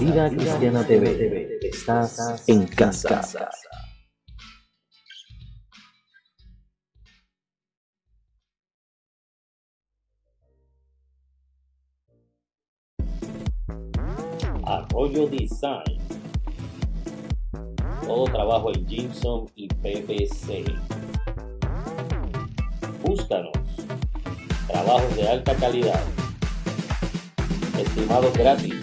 Vida Cristiana TV. Estás en casa. Arroyo Design. Todo trabajo en Gibson y PVC. Búscanos. Trabajos de alta calidad. Estimados gratis.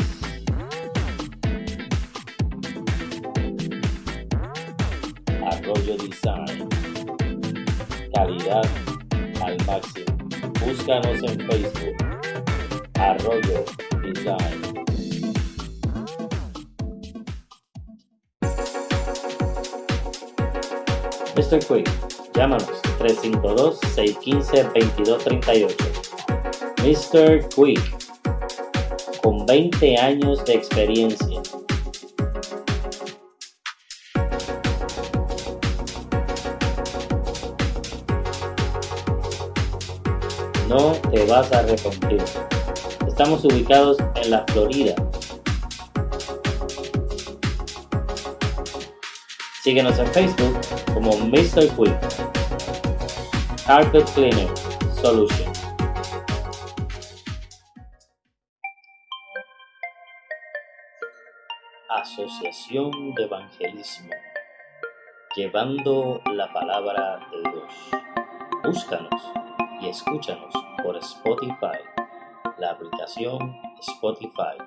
Calidad al máximo. Búscanos en Facebook. Arroyo Design. Mr. Quick, llámanos 352-615-2238. Mr. Quick, con 20 años de experiencia. No te vas a arrepentir. Estamos ubicados en la Florida. Síguenos en Facebook como Mr. Quick. Carpet Cleaner Solution. Asociación de Evangelismo. Llevando la palabra de Dios. Búscanos y escúchanos por Spotify, la aplicación Spotify.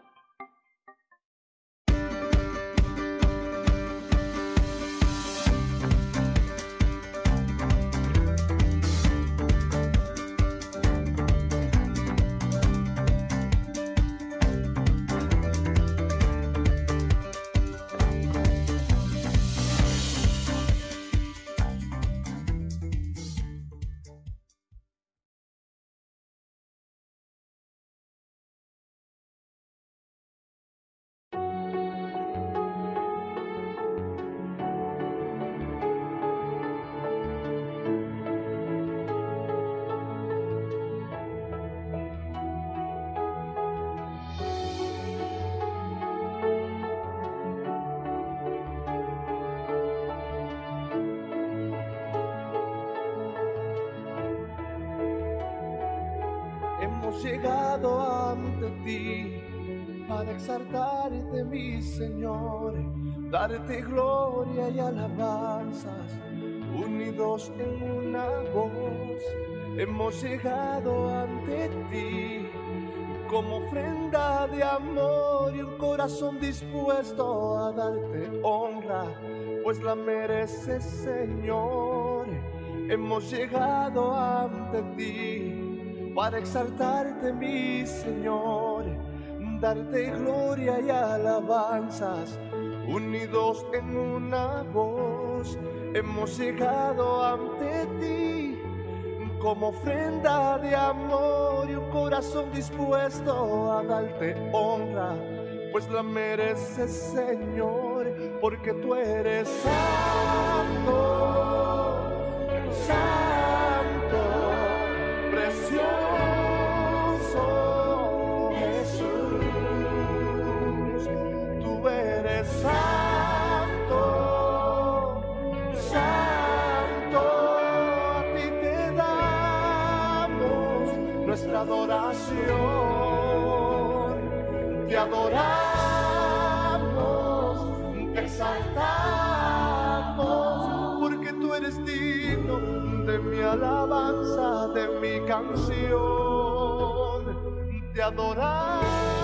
Darte gloria y alabanzas, unidos en una voz. Hemos llegado ante ti como ofrenda de amor y un corazón dispuesto a darte honra, pues la mereces, Señor. Hemos llegado ante ti para exaltarte, mi Señor, darte gloria y alabanzas, unidos en una voz, hemos llegado ante ti como ofrenda de amor y un corazón dispuesto a darte honra, pues la mereces, Señor, porque tú eres santo, santo, te adoramos, te exaltamos, porque tú eres digno de mi alabanza, de mi canción, te adoramos.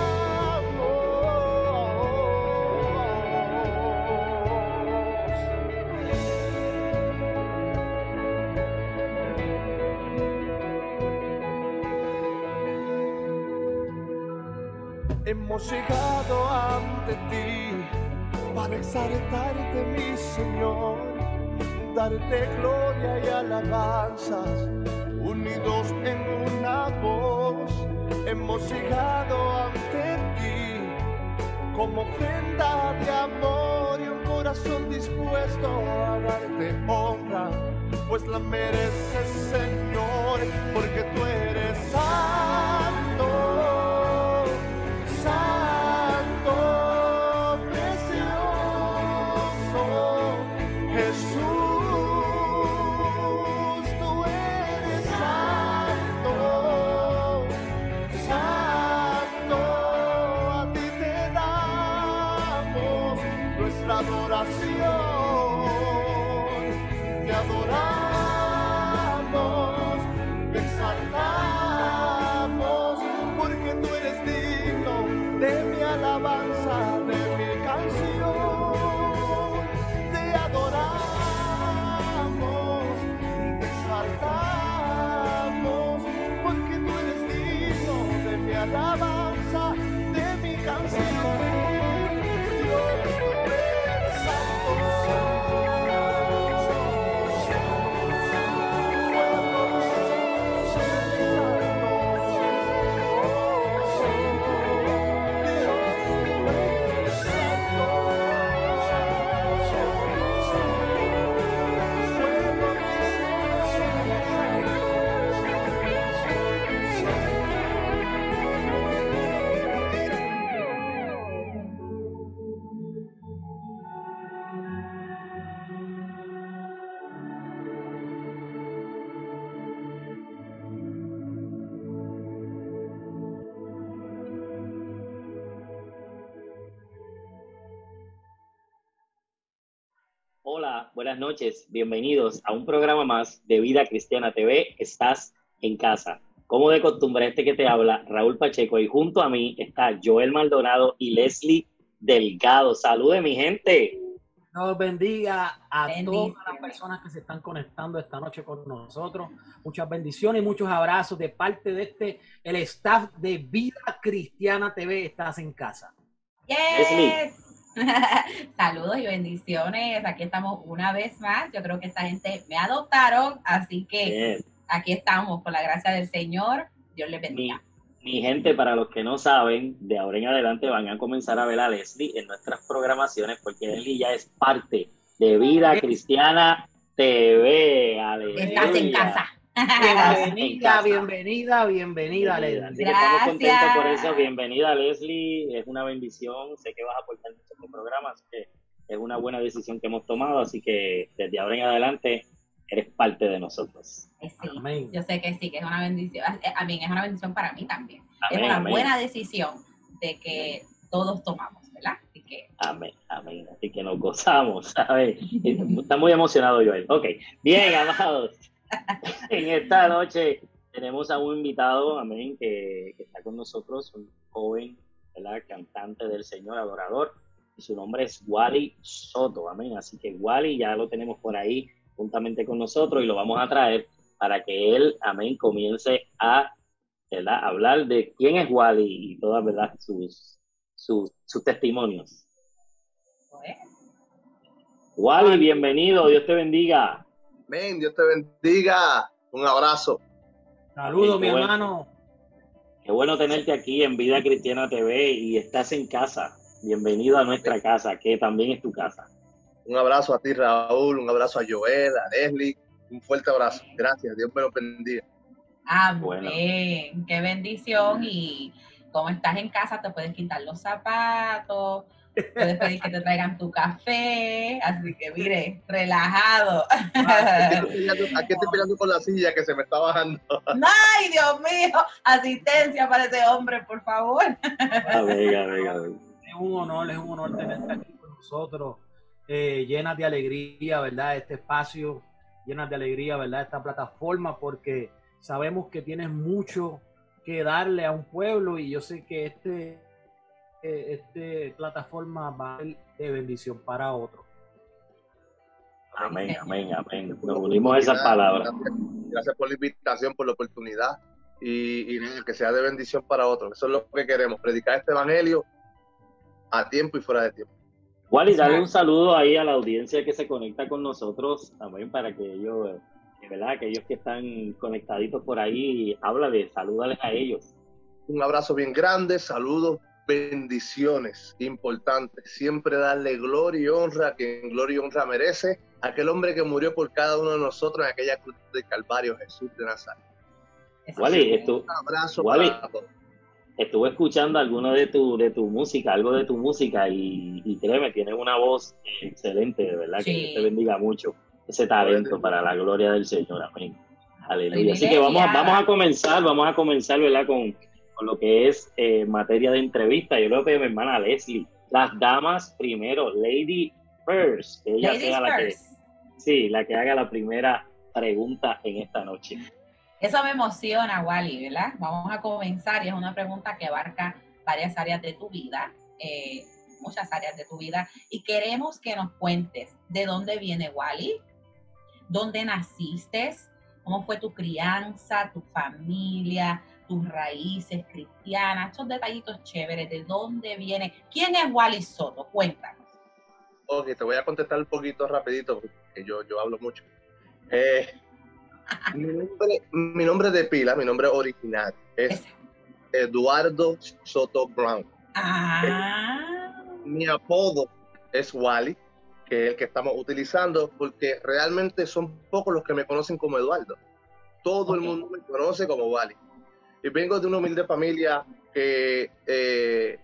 Hemos llegado ante ti para exaltarte, mi Señor, darte gloria y alabanzas, unidos en una voz, hemos llegado ante ti como ofrenda de amor y un corazón dispuesto a darte honra, pues la mereces, Señor, porque tú eres santo, Hola, buenas noches. Bienvenidos a un programa más de Vida Cristiana TV. Estás en casa. Como de costumbre, este que te habla, Raúl Pacheco, y junto a mí está Joel Maldonado y Leslie Delgado. Salude, mi gente. Dios bendiga a todas las personas que se están conectando esta noche con nosotros. Muchas bendiciones y muchos abrazos de parte de este, el staff de Vida Cristiana TV. Estás en casa. Yes. Saludos y bendiciones. Aquí estamos una vez más. Yo creo que esta gente me adoptaron, así que Bien. aquí estamos con la gracia del Señor. Dios les bendiga. mi gente, para los que no saben, de ahora en adelante van a comenzar a ver a Leslie en nuestras programaciones, porque Leslie ya es parte de Vida Cristiana TV. Estás en casa. Bienvenida, bienvenida, bienvenida, Bienvenida. Leslie. Así que estamos contentos por eso. Bienvenida, Leslie. Es una bendición. Sé que vas a aportar mucho a este programa, así que es una buena decisión que hemos tomado. Así que desde ahora en adelante eres parte de nosotros. Eh, Sí, Amén. yo sé que sí, que es una bendición. Eh, A mí es una bendición para mí también. es Amén, una amén. buena decisión de que todos tomamos, ¿verdad? Así que Amén, amén. Así que nos gozamos, ¿sabes? Está muy emocionado Joel. Ok, bien, amados. En esta noche tenemos a un invitado, amén, que, que está con nosotros, un joven, ¿verdad? Cantante del Señor, adorador, y su nombre es Wally Soto, amén. Así que Wally ya lo tenemos por ahí juntamente con nosotros y lo vamos a traer para que él, amén, comience a ¿verdad? hablar de quién es Wally y todas ¿verdad? Sus, sus, sus testimonios. Wally, bienvenido, Dios te bendiga. Amén, Dios te bendiga. Un abrazo. Saludos, mi bueno. hermano. Qué bueno tenerte aquí en Vida Cristiana TV y estás en casa. Bienvenido a nuestra casa, que también es tu casa. Un abrazo a ti, Raúl. Un abrazo a Joel, a Leslie. Un fuerte abrazo. Gracias. Dios me lo bendiga. Amén. Bueno. Qué bendición. Y como estás en casa, te puedes quitar los zapatos, puedes pedir que te traigan tu café. Así que mire, relajado. Aquí estoy peleando, aquí estoy peleando con la silla que se me está bajando. Ay, Dios mío, asistencia para ese hombre, por favor. Amén, amén. Es un honor, es un honor tenerte aquí con nosotros. Eh, llenas de alegría, ¿verdad? Este espacio, llenas de alegría, ¿verdad? Esta plataforma, porque sabemos que tienes mucho que darle a un pueblo y yo sé que este, eh, este plataforma va a ser de bendición para otros. Amén, amén, amén. Nos unimos a esas palabras. Gracias, por la invitación, por la oportunidad. y, que sea de bendición para otros. Eso es lo que queremos, predicar este evangelio a tiempo y fuera de tiempo. Wally, dale un saludo ahí a la audiencia que se conecta con nosotros también para que ellos, eh, de verdad, aquellos que están conectaditos por ahí, háblale, salúdales a ellos. Un abrazo bien grande, saludos, bendiciones importantes. Siempre darle gloria y honra a quien gloria y honra merece. Aquel hombre que murió por cada uno de nosotros en aquella cruz de Calvario, Jesús de Nazaret. Wally, sí. estu- Un abrazo Wally. para todos. estuve escuchando alguno de tu, de tu música, algo de tu música, y, y créeme, tienes una voz excelente, de verdad, que Sí. Dios te bendiga mucho ese talento para la gloria del Señor, amén. Aleluya. Así que vamos, a- vamos a comenzar, vamos a comenzar, ¿verdad? Con, con lo que es eh, materia de entrevista. Yo le voy a mi hermana Leslie, las damas primero, Lady First, que ella Ladies sea la que, sí, la que haga la primera pregunta en esta noche. Eso me emociona, Wally, ¿verdad? Vamos a comenzar y es una pregunta que abarca varias áreas de tu vida, eh, muchas áreas de tu vida, y queremos que nos cuentes de dónde viene Wally, dónde naciste, cómo fue tu crianza, tu familia, tus raíces cristianas, estos detallitos chéveres, de dónde viene, quién es Wally Soto, cuéntanos. Ok, te voy a contestar un poquito rapidito porque yo, yo hablo mucho. Eh, mi, nombre, mi nombre de pila, mi nombre original es Eduardo Soto Brown. Ah, Mi apodo es Wally, que es el que estamos utilizando porque realmente son pocos los que me conocen como Eduardo. Todo el mundo me conoce como Wally. Y vengo de una humilde familia que eh,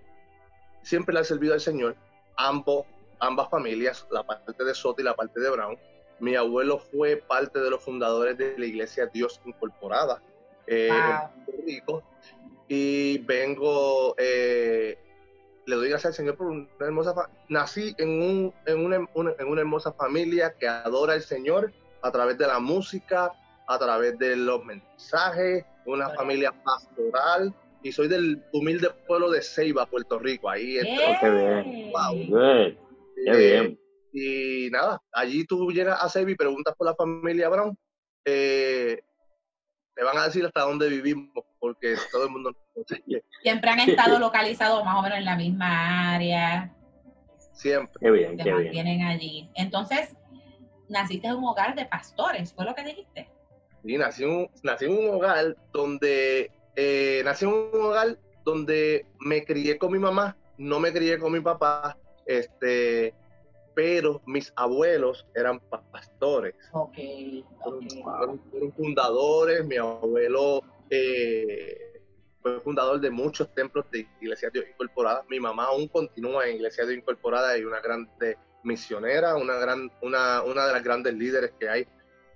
siempre le ha servido al Señor, ambos, ambas familias, la parte de Soto y la parte de Brown. Mi abuelo fue parte de los fundadores de la iglesia Dios Incorporada eh, Wow. en Puerto Rico. Y vengo, eh, le doy gracias al Señor por una hermosa Nací en, un, en, una, una- en una hermosa familia que adora al Señor a través de la música, a través de los mensajes, una familia pastoral. Y soy del humilde pueblo de Ceiba, Puerto Rico. Ahí qué bien. Wow. Qué Eh, bien. y nada, allí tú llegas a Sevi y preguntas por la familia Brown, eh, te van a decir hasta dónde vivimos, porque todo el mundo nos conoce. Siempre han estado localizados más o menos en la misma área, siempre. Qué bien, se qué bien. mantienen allí. Entonces, naciste en un hogar de pastores, ¿fue lo que dijiste? Y nací, en un- nací en un hogar donde eh, nací en un hogar donde me crié con mi mamá, no me crié con mi papá, este, pero mis abuelos eran pa- pastores. Ok, fueron, ok. fueron- fueron fundadores, mi abuelo eh, fue fundador de muchos templos de Iglesia Dios Incorporada, mi mamá aún continúa en Iglesia Dios Incorporada y una grande misionera, una, gran, una, una de las grandes líderes que hay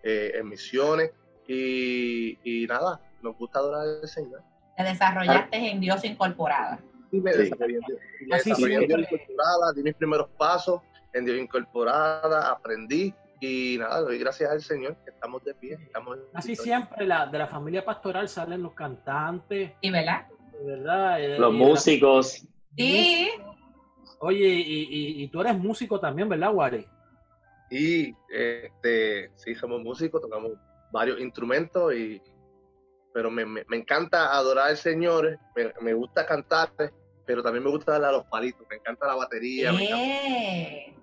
eh, en misiones y, y nada, nos gusta adorar al Señor. Te desarrollaste en Dios incorporada. Y me Sí. desarrollé, me desarrollé en Dios. Incorporada, di mis primeros pasos en Dios Incorporada, aprendí y nada, doy gracias al Señor que estamos de pie. Estamos Así siempre la, de la familia pastoral salen los cantantes, ¿Sí, verdad? de verdad. eh, Los y de la- músicos. Sí. Oye, y, y- y tú eres músico también, ¿verdad, Wari? Y este, sí, somos músicos, tocamos varios instrumentos, y, pero me, me- me encanta adorar al Señor, me, me gusta cantar, pero también me gusta darle a los palitos, me encanta la batería, me, encanta, Eh,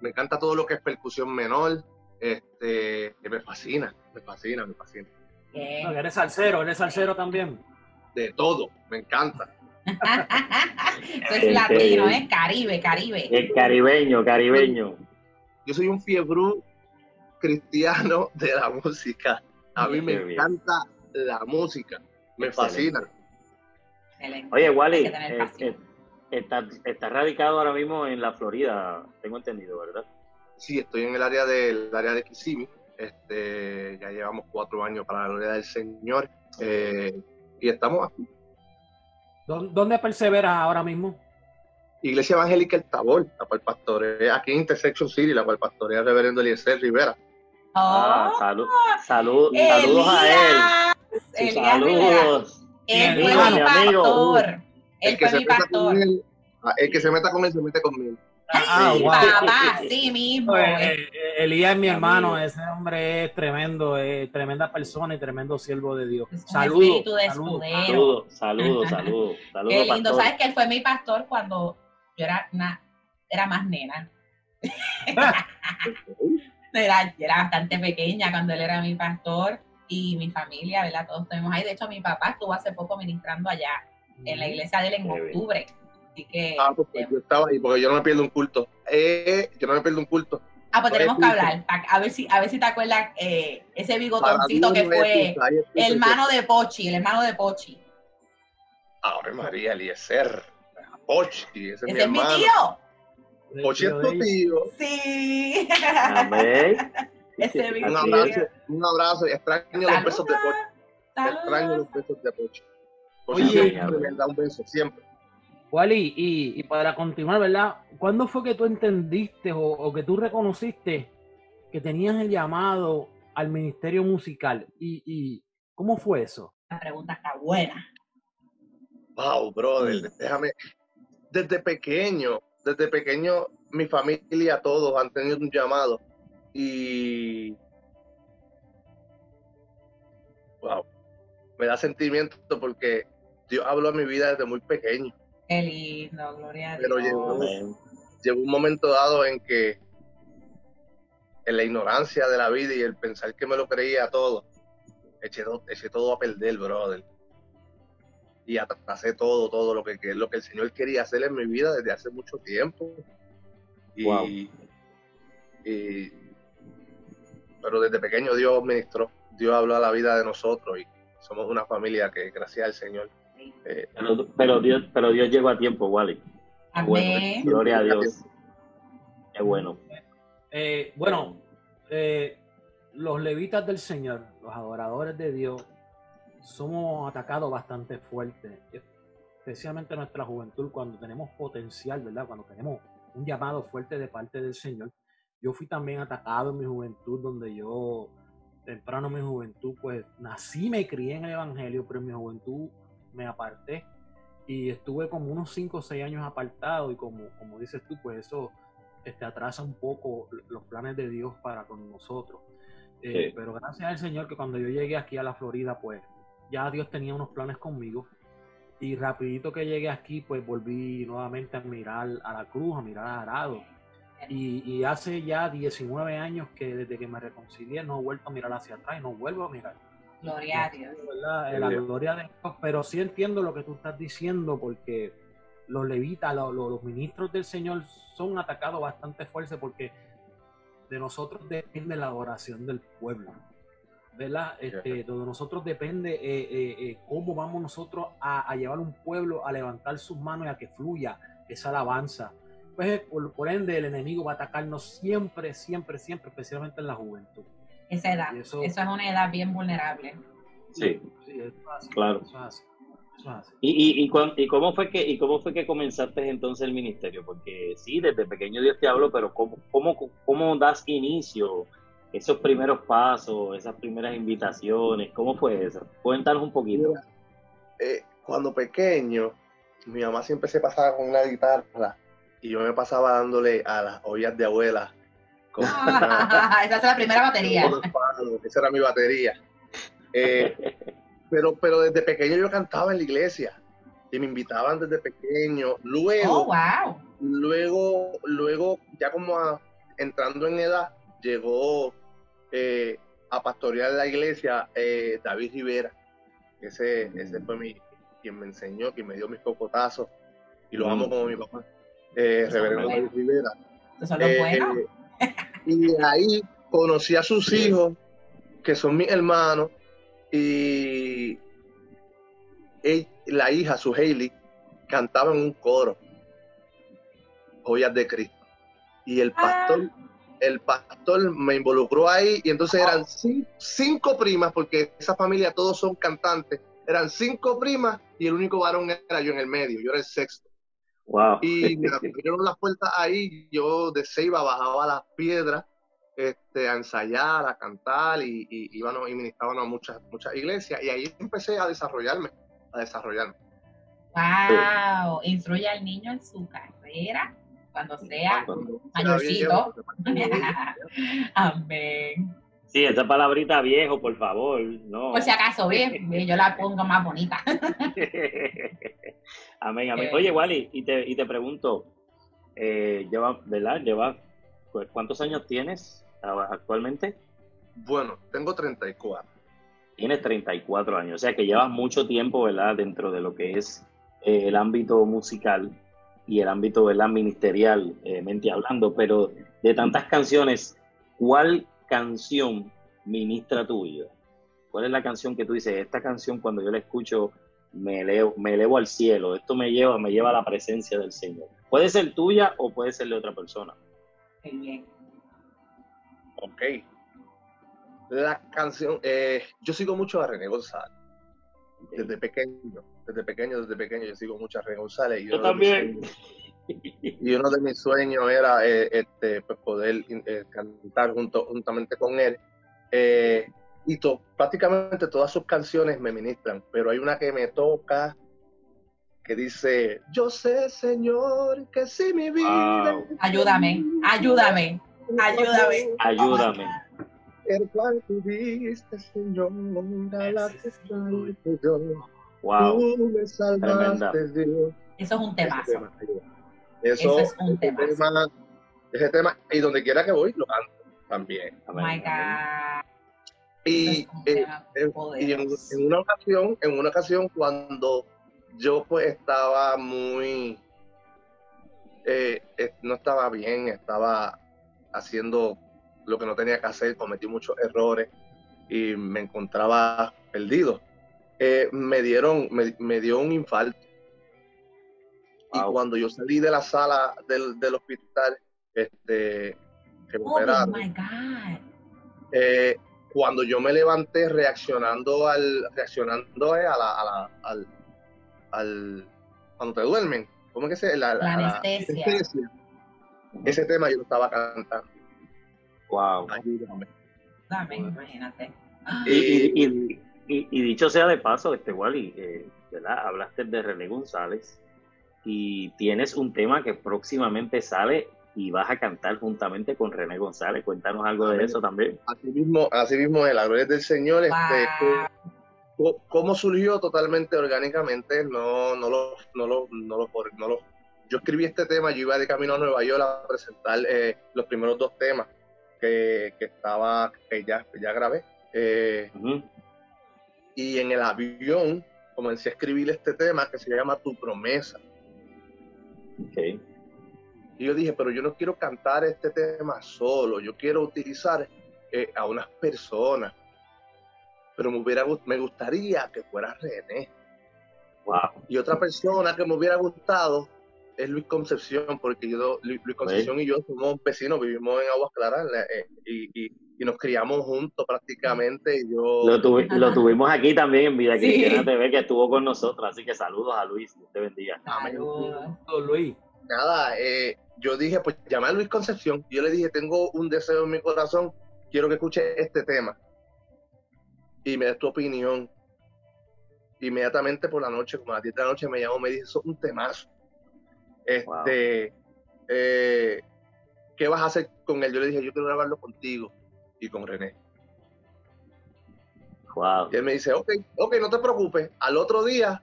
me encanta todo lo que es percusión menor, este, que me fascina, me fascina, me fascina. eh. No, eres salsero, eres salsero también. De todo, me encanta. Eso es latino, ¿eh? Caribe, Caribe. El caribeño, caribeño. Yo soy un fiebrú cristiano de la música. A mí me encanta la música, me Excelente. fascina. Excelente. Oye, Wally, eh, eh, está, está radicado ahora mismo en la Florida, tengo entendido, ¿verdad? Sí, estoy en el área del área de Kissimmee. Este, ya llevamos cuatro años para la gloria del Señor. eh, y estamos aquí. ¿Dó- ¿Dónde perseveras ahora mismo? Iglesia Evangélica El Tabor, la cual pastorea aquí en Intersection City, la cual pastorea el reverendo Eliezer Rivera. Ah, Oh, salud, salud, saludos a él. Saludos. Él Mi fue mi amigo. pastor. El Él que, fue se mi meta pastor. con él, ah, el que se meta con él, se mete conmigo. Ah, Sí. wow. Papá, sí mismo. Eh, eh, Elías es mi hermano, ese hombre es tremendo, es tremenda persona y tremendo siervo de Dios. Saludos. espíritu de saludos. escudero. Saludos, saludos, saludos. Saludos, Qué lindo. pastor. ¿Sabes que él fue mi pastor cuando yo era, una, era más nena? Era, era bastante pequeña cuando él era mi pastor y mi familia, ¿verdad? Todos estuvimos ahí. De hecho, mi papá estuvo hace poco ministrando allá en la iglesia de él en octubre. Así que, Ah, pues, pues, yo estaba ahí porque yo no me pierdo un culto. Eh, yo no me pierdo un culto. ah, pues tenemos que hablar. A ver si, a ver si te acuerdas eh, ese bigotoncito que no fue el hermano de Pochi, el hermano de Pochi. Ave María, Eliezer. Pochi, ese es mi Ese es mi hermano. Tío tu de ella. tío. Sí. Amén. Ese Un tío. abrazo, un abrazo. y Extraño los besos de. Extraño Saludos. los besos de siempre me da un beso, siempre. Wally, y, y para continuar, ¿verdad? ¿Cuándo fue que tú entendiste o, o que tú reconociste que tenías el llamado al ministerio musical? ¿Y, y cómo fue eso? La pregunta está buena. Wow, brother, déjame. Desde pequeño, desde pequeño, mi familia, todos han tenido un llamado. Y. Wow, me da sentimiento porque Dios habló a mi vida desde muy pequeño. Qué lindo, gloria a Dios. Pero llegó-. Llegó un momento dado en que, en la ignorancia de la vida y el pensar que me lo creía todo, eché, to- eché todo a perder, brother. Y atrasé todo, todo lo que, que- lo que el Señor quería hacer en mi vida desde hace mucho tiempo. Y, Wow. y- pero desde pequeño Dios ministró, Dios habló a la vida de nosotros y somos una familia que, gracias al Señor, eh, Pero, pero Dios, pero Dios llegó a tiempo, Wally. Bueno, Amén. gloria a Dios. Qué bueno. Eh, bueno, eh, los levitas del Señor, los adoradores de Dios, somos atacados bastante fuerte, especialmente nuestra juventud, cuando tenemos potencial, ¿verdad? Cuando tenemos un llamado fuerte de parte del Señor. Yo fui también atacado en mi juventud, donde yo, temprano en mi juventud, pues nací, me crié en el Evangelio, pero en mi juventud me aparté y estuve como unos 5 o 6 años apartado y como, como dices tú, pues eso este, atrasa un poco los planes de Dios para con nosotros. Eh, Sí. Pero gracias al Señor que cuando yo llegué aquí a la Florida, pues ya Dios tenía unos planes conmigo. Y rapidito que llegué aquí, pues volví nuevamente a mirar a la cruz, a mirar a Arado. Y, y hace ya 19 años que desde que me reconcilié no he vuelto a mirar hacia atrás y no vuelvo a mirar. Gloria a Dios. La gloria de Dios, pero sí entiendo lo que tú estás diciendo porque los levitas, lo- lo- los ministros del Señor son atacados bastante fuerte porque de nosotros depende la adoración del pueblo, ¿verdad? Este, de nosotros depende eh, eh, eh, cómo vamos nosotros a, a llevar un pueblo a levantar sus manos y a que fluya esa alabanza. Pues por, por ende el enemigo va a atacarnos siempre, siempre, siempre, especialmente en la juventud. Esa edad. Eso, eso- es una edad bien vulnerable. Sí, Sí, eso es así, Claro. eso es así, eso es así. ¿Y, y, y, cuán- y cómo fue que y cómo fue que comenzaste entonces el ministerio? Porque sí, desde pequeño Dios te habló, pero ¿cómo, cómo, cómo das inicio? Esos primeros pasos, esas primeras invitaciones, ¿cómo fue eso? Cuéntanos un poquito. eh, cuando pequeño, mi mamá siempre se pasaba con una guitarra y yo me pasaba dándole a las ollas de abuela. con una- Esa es la primera batería. esa era mi batería. Eh, pero, pero desde pequeño yo cantaba en la iglesia y me invitaban desde pequeño. Luego, Oh, wow. luego, luego, ya como a- entrando en edad, llegó eh, a pastorear la iglesia eh, David Rivera. Ese, ese fue mi, quien me enseñó, quien me dio mis cocotazos y lo Mm. amo como mi papá. Eh, Reverendo. David Rivera. Eh, bueno. y de ahí conocí a sus hijos, que son mis hermanos, y él- la hija, su Hailey, cantaba en un coro, Joyas de Cristo. Y el pastor, el pastor me involucró ahí, y entonces eran cin- cinco primas, porque esa familia todos son cantantes, eran cinco primas, y el único varón era yo en el medio, yo era el sexto. Wow. Y me abrieron las puertas ahí, yo de Ceiba bajaba las piedras este, a ensayar, a cantar y, y íbamos y ministrábamos a muchas, muchas iglesias y ahí empecé a desarrollarme, a desarrollarme. Wow. Instruye al niño en su carrera cuando sea Cuando mayorcito. Amén. Sí, esa palabrita viejo, por favor. No. Por si acaso, bien, yo la pongo más bonita. amén, amén. Eh. Oye, Wally, y te, y te pregunto, eh, lleva, ¿verdad? Lleva, ¿cuántos años tienes actualmente? Bueno, tengo 34. Tienes 34 años, o sea que llevas mucho tiempo, ¿verdad? Dentro de lo que es eh, el ámbito musical y el ámbito, ¿verdad? Ministerial, eh, mente hablando, pero de tantas canciones, ¿cuál canción ministra tu vida? ¿Cuál es la canción que tú dices, esta canción cuando yo la escucho me elevo, me elevo al cielo, esto me lleva, me lleva a la presencia del Señor? Puede ser tuya o puede ser de otra persona. Bien. Ok. La canción, eh, yo sigo mucho a René González. Desde pequeño, desde pequeño, desde pequeño, yo sigo mucho a González. y Yo uno de mis también. sueños- Y uno de mis sueños era eh, este, pues, poder eh, cantar junto, juntamente con él. Eh, y to- prácticamente todas sus canciones me ministran, pero hay una que me toca que dice, yo sé, Señor, que si mi vida... Wow. Ayúdame, ayúdame, ayúdame. Ayúdame. El cual tuviste, Señor, a la que yo. Wow. Tú me salvaste, Dios. Eso es un temazo. tema, Eso, Eso es un ese temazo. tema, ese tema, y donde quiera que voy, lo canto también. Oh my God. Y, Eso es un eh, tema eh, y en, poderoso. en una ocasión, en una ocasión cuando yo pues estaba muy, eh, eh, no estaba bien, estaba haciendo lo que no tenía que hacer, cometí muchos errores y me encontraba perdido. Eh, me dieron, me, me dio un infarto. Wow. Y cuando yo salí de la sala del, del hospital, este, que Oh operaron, my God. eh, cuando yo me levanté reaccionando al reaccionando eh, a la, a la- al, al- cuando te duermen ¿cómo es que se la, La anestesia. anestesia, ese tema yo lo estaba cantando Wow. ayúdame Dame, imagínate. Y, y- y- y- y dicho sea de paso, este Wally, eh, ¿verdad? Hablaste de René González y tienes un tema que próximamente sale y vas a cantar juntamente con René González. Cuéntanos algo de eso también. así mismo así mismo en la gloria del Señor este, Wow. co- cómo surgió totalmente orgánicamente no no lo no lo no lo, no lo- yo escribí este tema yo iba de camino a Nueva York a presentar eh, los primeros dos temas que, que estaba que ya que ya grabé Eh. Y en el avión comencé a escribir este tema que se llama Tu promesa. Ok. Y yo dije, pero yo no quiero cantar este tema solo, yo quiero utilizar eh, a unas personas. Pero me, hubiera, me gustaría que fuera René. Wow. Y otra persona que me hubiera gustado es Luis Concepción, porque yo, Luis Luis Concepción y yo somos vecinos, vivimos en Aguas Claras eh, y, y- y nos criamos juntos prácticamente. Y yo, Lo, tuvi- Ajá. lo tuvimos aquí también en Vida Sí. Cristiana TV, que estuvo con nosotros. Así que saludos a Luis. Dios te bendiga. Saludos. Luis. nada, eh, yo dije, pues llamé a Luis Concepción. Yo le dije, tengo un deseo en mi corazón, quiero que escuche este tema. Y me des tu opinión. Inmediatamente por la noche, como a las 10 de la noche, me llamó, me dijo, eso es un temazo. Este, eh, ¿qué vas a hacer con él? Yo le dije, yo quiero grabarlo contigo y con René. Wow. Y él me dice, ok, ok, no te preocupes. Al otro día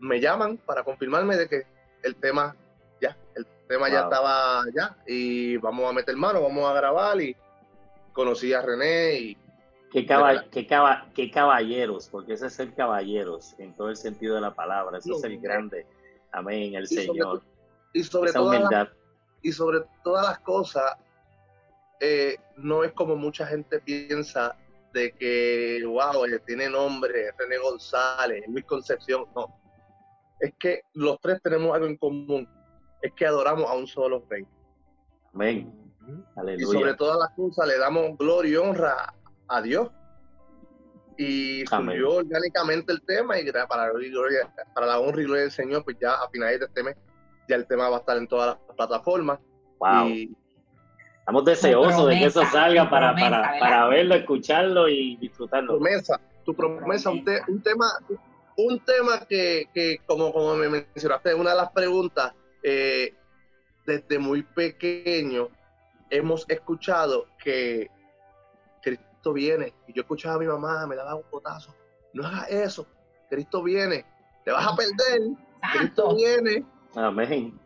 me llaman para confirmarme de que el tema, ya, el tema ya estaba ya. Y vamos a meter mano, vamos a grabar. Y conocí a René y Qué, qué, caba- qué caballeros, porque ese es ser caballeros en todo el sentido de la palabra. Eso es el grande. Amén, el Y sobre Señor. y sobre, todas las, y sobre todas las cosas, eh, no es como mucha gente piensa de que, wow, él tiene nombre, René González, Luis Concepción. No. Es que los tres tenemos algo en común. Es que adoramos a un solo rey. Amén. y sobre todas las cosas le damos gloria y honra a Dios. Y surgió orgánicamente el tema y para, la gloria- para la honra y gloria del Señor, pues ya a finales de este mes ya el tema va a estar en todas las plataformas. Wow. Y Estamos deseosos de que eso salga tu para, promesa, para, para verlo, escucharlo y disfrutarlo. promesa, tu promesa, un, te- un tema, un tema que, que como, como me mencionaste, una de las preguntas, eh, desde muy pequeño hemos escuchado que Cristo viene. Y yo escuchaba a mi mamá, me daba un potazo. No hagas eso. Cristo viene. Te vas a perder. Cristo viene. Amén.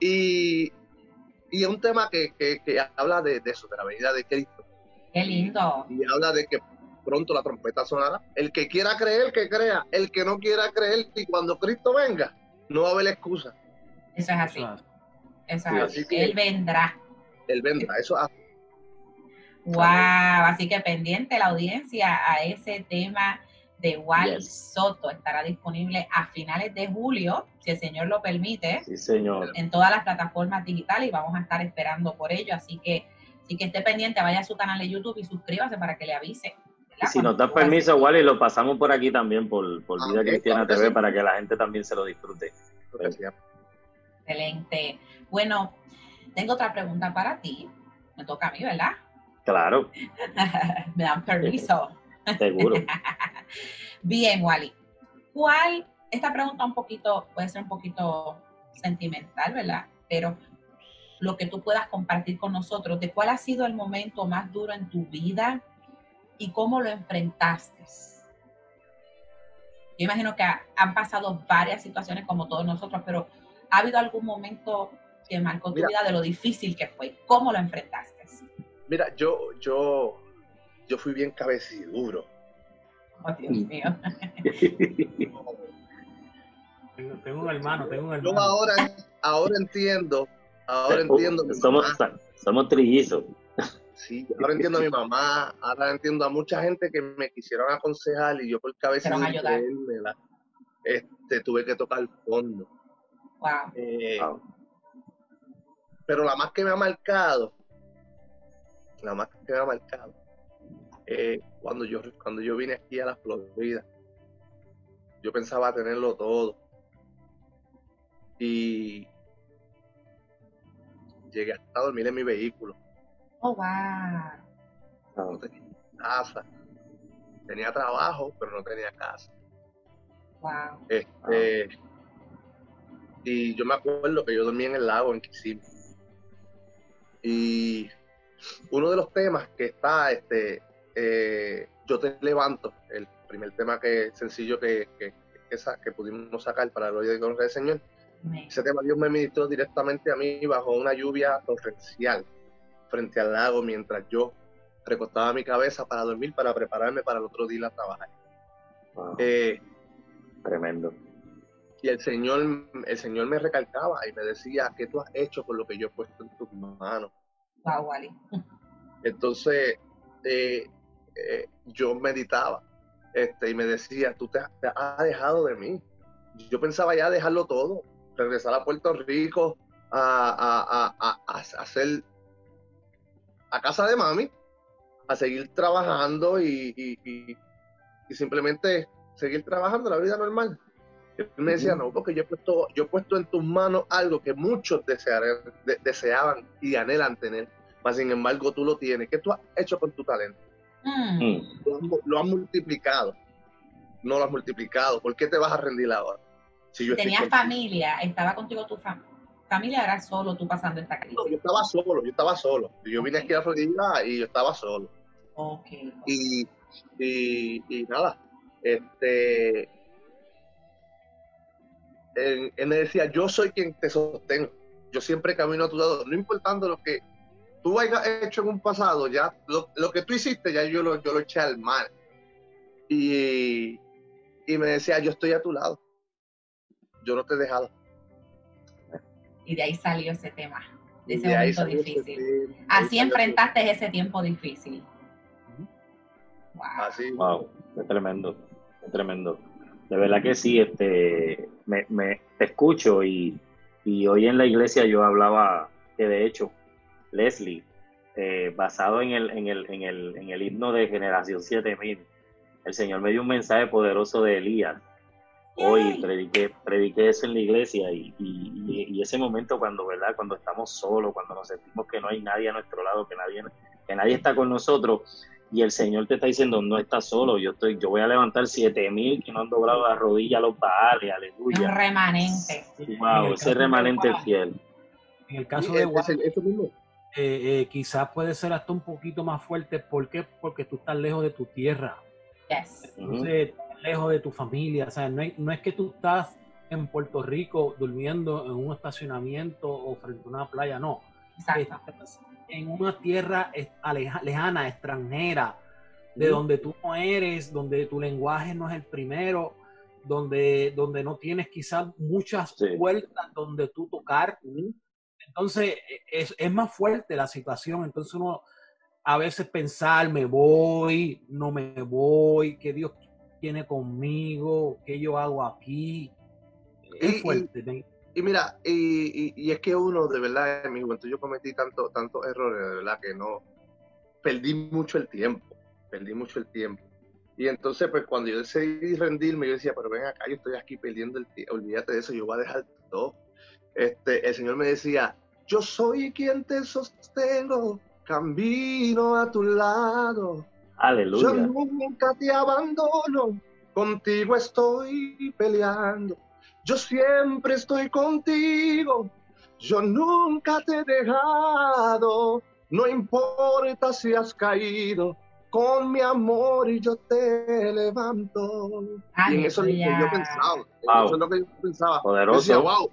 Y, y es un tema que, que- que habla de, de eso, de la venida de Cristo. Qué lindo. Y habla de que pronto la trompeta sonará. El que quiera creer, que crea. El que no quiera creer, y cuando Cristo venga, no va a haber excusa. Eso es así. Eso es. Así así. que- Él vendrá. Él vendrá. Eso es así. Wow, así que pendiente la audiencia a ese tema de Wally Yes. Soto. Estará disponible a finales de julio, si el Señor lo permite, Sí, señor. en todas las plataformas digitales y vamos a estar esperando por ello. Así que, así que esté pendiente, vaya a su canal de YouTube y suscríbase para que le avise. si nos das permiso, Wally, lo pasamos por aquí también, por, por Ah, Vida Cristiana claro TV, sí. para que la gente también se lo disfrute. Excelente. Bueno, tengo otra pregunta para ti. Me toca a mí, ¿verdad? Claro, Me dan permiso. seguro. Bien, Wally. ¿Cuál, esta pregunta un poquito, puede ser un poquito sentimental, ¿verdad? Pero lo que tú puedas compartir con nosotros, de cuál ha sido el momento más duro en tu vida y cómo lo enfrentaste. Yo imagino que ha- han pasado varias situaciones como todos nosotros, pero ¿ha habido algún momento que marcó tu Mira. vida de lo difícil que fue? ¿Cómo lo enfrentaste? Mira, yo, yo, yo fui bien cabeciduro. Oh, Dios mío. Tengo, tengo un hermano, tengo un Yo hermano. ahora, ahora entiendo, ahora entiendo. a mi somos, mamá. somos trillizos. Sí, ahora entiendo a mi mamá, ahora entiendo a mucha gente que me quisieron aconsejar y yo por cabeza este, tuve que tocar el fondo. Wow. Eh, Wow. Pero la más que me ha marcado, la más que me ha marcado, eh, cuando, yo, cuando yo vine aquí a la Florida, yo pensaba tenerlo todo. Y llegué hasta dormir en mi vehículo. Oh, wow. no tenía casa. Tenía trabajo, pero no tenía casa. Wow. Este, Y yo me acuerdo que yo dormía en el lago en Kissimmee. Y uno de los temas que está, este, eh, yo te levanto, el primer tema que sencillo que, que, que, pudimos sacar para el gloria y gloria del Señor, Amén. ese tema Dios me ministró directamente a mí bajo una lluvia torrencial frente al lago mientras yo recostaba mi cabeza para dormir, para prepararme para el otro día a trabajar. Wow, Eh, tremendo. y el Señor, el Señor me recalcaba y me decía, ¿qué tú has hecho con lo que yo he puesto en tus manos? Wow, Wally. Entonces, eh, eh, yo meditaba este, y me decía, tú te, has- te has dejado de mí. Yo pensaba ya dejarlo todo, regresar a Puerto Rico a, a, a, a- hacer a casa de mami, a seguir trabajando y, y- y- y simplemente seguir trabajando la vida normal. Él me decía, no, porque yo he puesto, yo he puesto en tus manos algo que muchos desearan- de- deseaban y anhelan tener, mas sin embargo tú lo tienes. ¿Qué tú has hecho con tu talento? Mm, Mm, Lo has multiplicado. No lo has multiplicado. ¿Por qué te vas a rendir ahora? Si yo ¿Tenías familia? ¿Estaba contigo tu fam- familia? ¿o ¿Eras solo tú pasando esta crisis? No, yo estaba solo, yo estaba solo. Yo vine aquí a Florida y yo estaba solo. Ok. y, y, y nada, este, él, él me decía, yo soy quien te sostengo, yo siempre camino a tu lado, no importando lo que tú hayas hecho en un pasado, ya lo, lo que tú hiciste, ya yo lo, yo lo eché al mar. Y, y me decía, yo estoy a tu lado, yo no te he dejado. Y de ahí salió ese tema, de ese de momento difícil. tema, Así enfrentaste ese tiempo difícil. Wow. Así, Wow, es tremendo, es tremendo. De verdad que sí, este, me, me te escucho y, y hoy en la iglesia yo hablaba que de hecho, Leslie, eh, basado en el, en, el, en, el, en el himno de Generación 7000, el Señor me dio un mensaje poderoso de Elías. Hoy prediqué, prediqué eso en la iglesia y, y, y ese momento cuando, ¿verdad? Cuando estamos solos, cuando nos sentimos que no hay nadie a nuestro lado, que nadie, que nadie está con nosotros, y el Señor te está diciendo, no estás solo, yo estoy, yo voy a levantar siete mil que no han doblado la rodilla a los baales, Un aleluya. remanente. Wow, ese remanente fiel. En En el caso Sí, de es- Wally, es- eso mismo. Eh, eh, quizás puede ser hasta un poquito más fuerte. ¿Por qué? Porque tú estás lejos de tu tierra, Yes. Ujú. entonces, estás lejos de tu familia. O sea, no, hay- no es que tú estás en Puerto Rico durmiendo en un estacionamiento o frente a una playa, no. Exacto. Estás en una tierra lejana, extranjera, de donde tú no eres, donde tu lenguaje no es el primero, donde, donde no tienes quizás muchas Sí. puertas donde tú tocar. Entonces, e- es, es más fuerte la situación. Entonces uno a veces pensar, me voy, no me voy, qué Dios tiene conmigo, qué yo hago aquí. Es y- fuerte. Y mira, y, y- y es que uno, de verdad, en mi juventud yo cometí tanto, tantos errores, de verdad, que no, perdí mucho el tiempo, perdí mucho el tiempo. Y entonces, pues cuando yo decidí rendirme, yo decía, pero ven acá, yo estoy aquí perdiendo el tiempo, olvídate de eso, yo voy a dejar todo. Este, el Señor me decía, yo soy quien te sostengo, camino a tu lado. Yo nunca te abandono, contigo estoy peleando. Yo siempre estoy contigo, yo nunca te he dejado. No importa si has caído, con mi amor y yo te levanto. Y en eso es lo que yo pensaba. Wow. Eso es lo que yo pensaba. Yo Poderoso. decía, wow,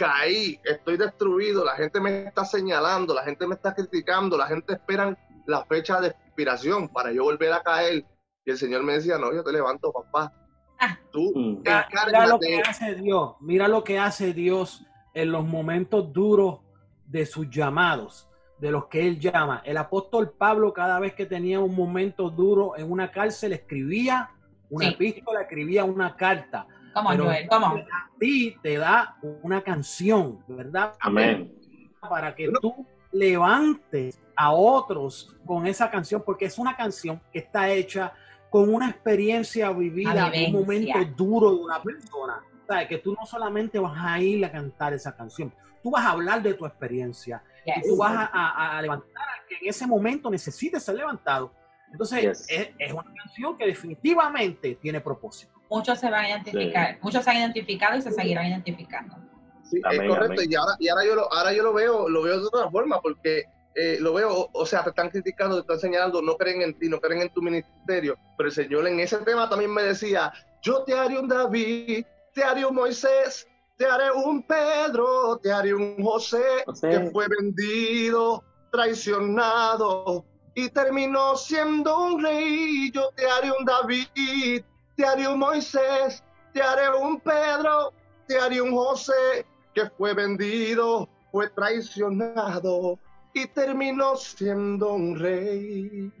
caí, estoy destruido, la gente me está señalando, la gente me está criticando, la gente espera la fecha de expiración para yo volver a caer. Y el Señor me decía, no, yo te levanto, papá. Ah. Tú Mm. Mira, mira lo que hace Dios, mira lo que hace Dios en los momentos duros de sus llamados, de los que él llama. El apóstol Pablo cada vez que tenía un momento duro en una cárcel escribía una Sí. epístola, escribía una carta. ¿Cómo, Pero Joel? ¿Cómo? a ti te da una canción, ¿verdad? Amén. Para que tú levantes a otros con esa canción, porque es una canción que está hecha con una experiencia vivida, un momento duro de una persona. ¿Sabes? Que tú no solamente vas a ir a cantar esa canción, tú vas a hablar de tu experiencia y tú vas a, a- a levantar al que en ese momento necesite ser levantado. Entonces, Yes. es, es una canción que definitivamente tiene propósito. Muchos se van a identificar, muchos se han identificado y se seguirán identificando. Sí, Amén, es correcto. amén. Y ahora, y ahora yo lo, ahora yo lo veo, lo veo de otra forma, porque eh, lo veo, o sea, te están criticando, te están señalando, no creen en ti, no creen en tu ministerio. Pero el Señor en ese tema también me decía, yo te haré un David, te haré un Moisés, te haré un Pedro, te haré un José, José. que fue vendido, traicionado y terminó siendo un rey. Yo te haré un David, te haré un Moisés, te haré un Pedro, te haré un José, que fue vendido, fue traicionado y terminó siendo un rey.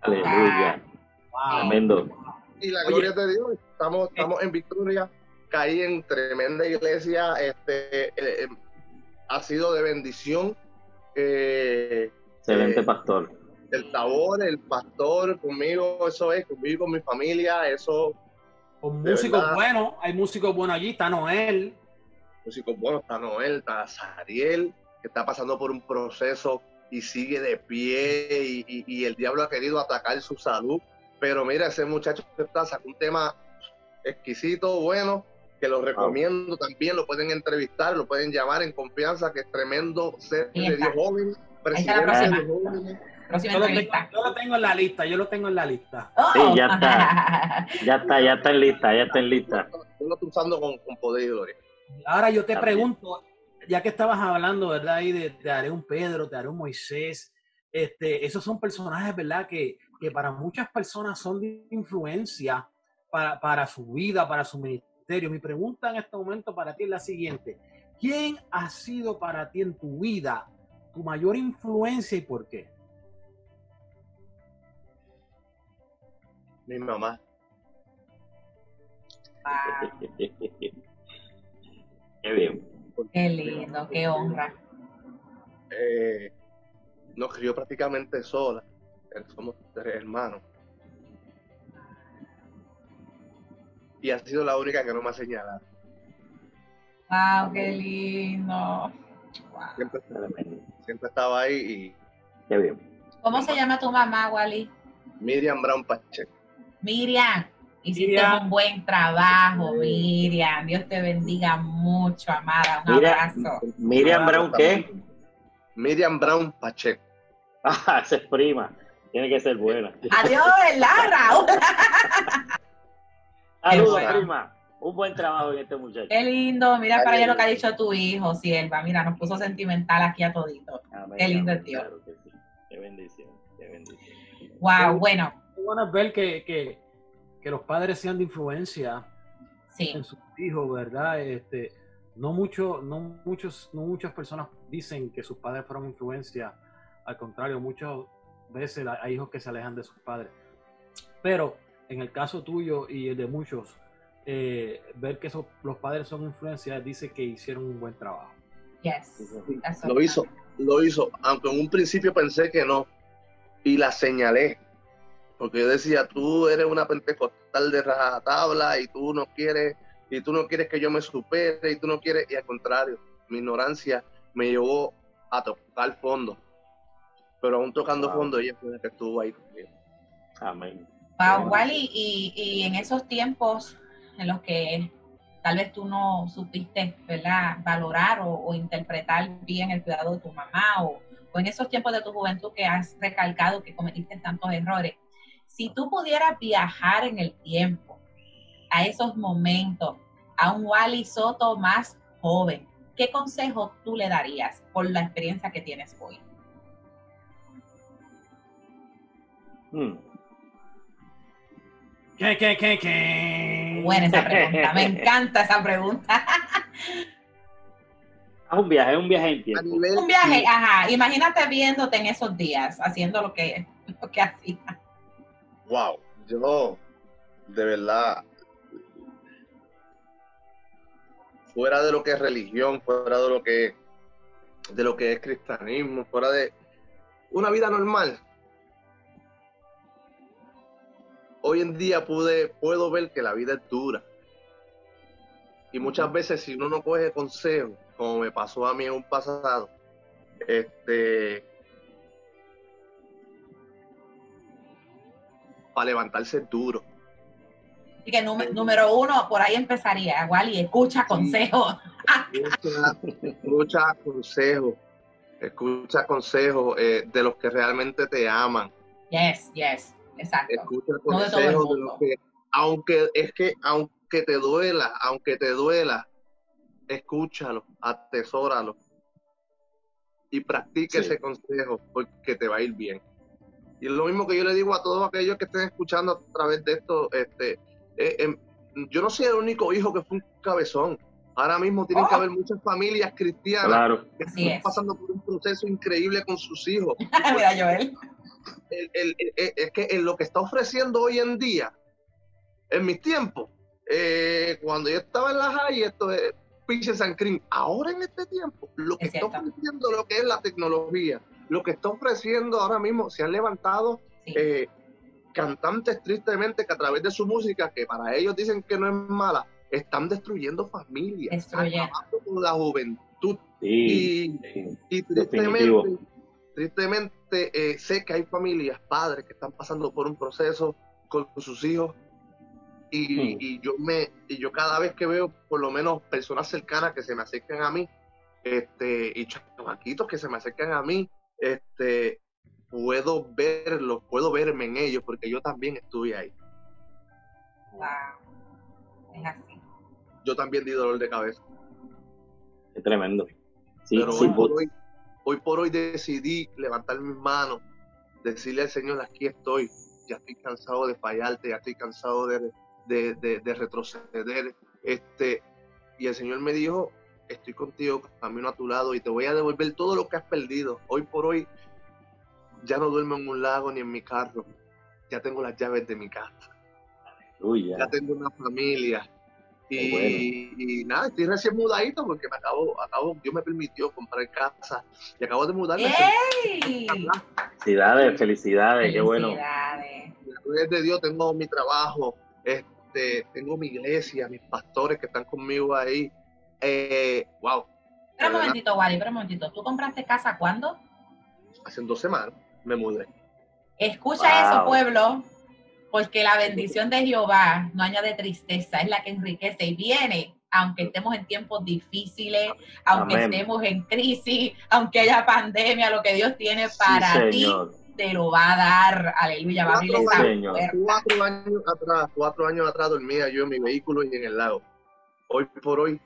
Aleluya. Wow. Tremendo. Y la gloria de Dios, estamos, estamos en victoria. Caí en tremenda iglesia, este, eh, eh, ha sido de bendición. Eh, Excelente Eh, pastor. El tabor, el pastor conmigo, eso es, conmigo, con mi familia, eso, Con músicos buenos, hay músicos buenos allí, está Noel. músicos buenos, está Noel, está Sariel, que está pasando por un proceso y sigue de pie y, y- y el diablo ha querido atacar su salud, pero mira, ese muchacho que está sacó un tema exquisito, bueno, que lo recomiendo también, lo pueden entrevistar, lo pueden llamar en confianza, que es tremendo ser de. Dios joven, presidente de jóvenes. Próxima Yo lo, tengo, entrevista. yo lo tengo en la lista, yo lo tengo en la lista. Oh. Sí, ya está. Ya está, ya está en lista, ya está en lista. Yo lo estoy usando con, con poder y. Ahora yo te pregunto, ya que estabas hablando, ¿verdad? Ahí de, te haré un Pedro, te haré un Moisés. Este, esos son personajes, ¿verdad? Que, que para muchas personas son de influencia para, para su vida, para su ministerio. Mi pregunta en este momento para ti es la siguiente. ¿Quién ha sido para ti en tu vida tu mayor influencia y por qué? Mi mamá. Wow, Qué bien. qué lindo, qué honra. eh, nos crió prácticamente sola. Somos tres hermanos. Y ha sido la única que no me ha señalado. Wow, qué lindo. Wow. Siempre, siempre estaba ahí y Qué bien. ¿Cómo se llama tu mamá, Wally? Miriam Brown Pacheco. Miriam. Hiciste Miriam. un buen trabajo, Miriam. Dios te bendiga mucho, amada. Un abrazo. Miriam Brown, ¿qué? Miriam Brown Pacheco. Ah, esa es prima. Tiene que ser buena. Adiós, ¿verdad, Raúl? Saludos, bueno. prima. Un buen trabajo en este muchacho. Qué lindo. Mira para allá lo que ha dicho tu hijo, Sierva. Mira, nos puso sentimental aquí a todito. Amén, qué lindo amén, tío. Claro que sí. Qué bendición, qué bendición. Wow, bueno, bueno es ver que, que, que los padres sean de influencia sí. en sus hijos, ¿verdad? Este, no, mucho, no, muchos, no muchas personas dicen que sus padres fueron influencia. Al contrario, muchas veces hay hijos que se alejan de sus padres. Pero en el caso tuyo y el de muchos, eh, ver que esos- los padres son influencia dice que hicieron un buen trabajo. Yes. Lo hizo, lo hizo, aunque en un principio pensé que no. Y la señalé. Porque yo decía, tú eres una pentecostal de rajatabla y tú no quieres, y tú no quieres que yo me supere, y tú no quieres, y al contrario, mi ignorancia me llevó a tocar fondo. Pero aún tocando Wow. fondo, ella fue la que estuvo ahí conmigo. Amén. Wow, Wally, y, y en esos tiempos en los que tal vez tú no supiste, ¿verdad?, valorar o, o interpretar bien el cuidado de tu mamá, o, o en esos tiempos de tu juventud que has recalcado que cometiste tantos errores, si tú pudieras viajar en el tiempo a esos momentos, a un Wally Soto más joven, ¿qué consejo tú le darías por la experiencia que tienes hoy? Hmm. ¿Qué, qué, qué, qué? Buena esa pregunta, me encanta esa pregunta. Haz un viaje, es un viaje en tiempo. nivel, Un viaje, ajá. Imagínate viéndote en esos días, haciendo lo que, lo que hacía. Wow, yo, de verdad, fuera de lo que es religión, fuera de lo que, de lo que es cristianismo, fuera de una vida normal. Hoy en día pude, puedo ver que la vida es dura. Y muchas veces si uno no coge consejo, como me pasó a mí en un pasado, este, para levantarse duro. Así que número, número uno, por ahí empezaría, Wally, escucha consejos. escucha, escucha consejos, escucha consejos eh, de los que realmente te aman, Yes, yes, exacto. escucha No de consejos de, los que, aunque es que aunque te duela, aunque te duela, escúchalo, atesóralo y practica Sí. ese consejo porque te va a ir bien. Y es lo mismo que yo le digo a todos aquellos que estén escuchando a través de esto, este, eh, em, yo no soy el único hijo que fue un cabezón. Ahora mismo tienen Oh. que haber muchas familias cristianas Claro. que Así están es. pasando por un proceso increíble con sus hijos. Mira, Joel. El- el- el- es que en lo que está ofreciendo hoy en día, en mis tiempos, eh, cuando yo estaba en la high, esto es pinche San Crin. Ahora en este tiempo, lo que Es está ofreciendo lo que es la tecnología, lo que está ofreciendo ahora mismo, se han levantado Sí. eh, cantantes tristemente que a través de su música, que para ellos dicen que no es mala, están destruyendo familias, Destruyendo. acabando con la juventud. Sí. Y, sí. y Definitivo. tristemente, tristemente eh, sé que hay familias, padres que están pasando por un proceso con sus hijos. Y, y yo me y yo cada vez que veo por lo menos personas cercanas que se me acercan a mí este y chamaquitos que se me acercan a mí este puedo verlos puedo verme en ellos porque yo también estuve ahí Wow. Es así. yo también di dolor de cabeza Qué tremendo. Sí, pero sí, hoy, por hoy, hoy por hoy decidí levantar mis manos, decirle al Señor, aquí estoy, ya estoy cansado de fallarte, ya estoy cansado de, de, de- de retroceder. Este, y el Señor me dijo, estoy contigo, camino a tu lado y te voy a devolver todo lo que has perdido. Hoy por hoy ya no duermo en un lago ni en mi carro, ya tengo las llaves de mi casa, ya tengo una familia. Y, y nada, estoy recién mudadito porque me acabo, acabo, Dios me permitió comprar casa y acabo de mudarme. ¡Ey! Felicidades, felicidades, qué bueno. Felicidades. Gracias de Dios tengo mi trabajo, este, tengo mi iglesia, mis pastores que están conmigo ahí. Eh, wow, Pero un momentito, Wally, pero un momentito. ¿Tú compraste casa cuándo? hace dos semanas me mudé. Escucha Wow. eso, pueblo. porque la bendición de Jehová no añade tristeza, es la que enriquece y viene aunque estemos en tiempos difíciles, aunque Amén. estemos en crisis, aunque haya pandemia, lo que Dios tiene para Sí, ti te lo va a dar. Aleluya, va a abrir Cuatro esa años. puerta. Cuatro años atrás, cuatro años atrás dormía yo en mi vehículo y en el lago. Hoy por hoy